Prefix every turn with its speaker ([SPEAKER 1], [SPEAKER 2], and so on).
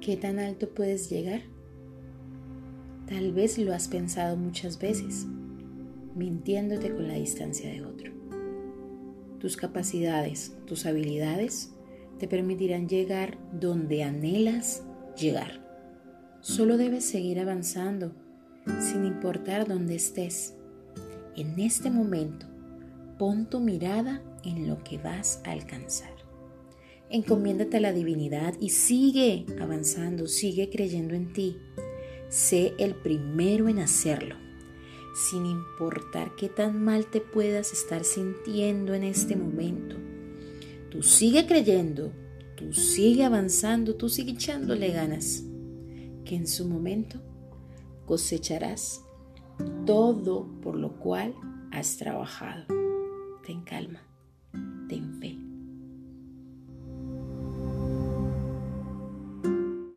[SPEAKER 1] ¿Qué tan alto puedes llegar? Tal vez lo has pensado muchas veces, mintiéndote con la distancia de otro. Tus capacidades, tus habilidades te permitirán llegar donde anhelas llegar. Solo debes seguir avanzando, sin importar dónde estés. En este momento, pon tu mirada en lo que vas a alcanzar. Encomiéndate a la divinidad y sigue avanzando, sigue creyendo en ti. Sé el primero en hacerlo, sin importar qué tan mal te puedas estar sintiendo en este momento. Tú sigue creyendo, tú sigue avanzando, tú sigue echándole ganas, que en su momento cosecharás todo por lo cual has trabajado. Ten calma.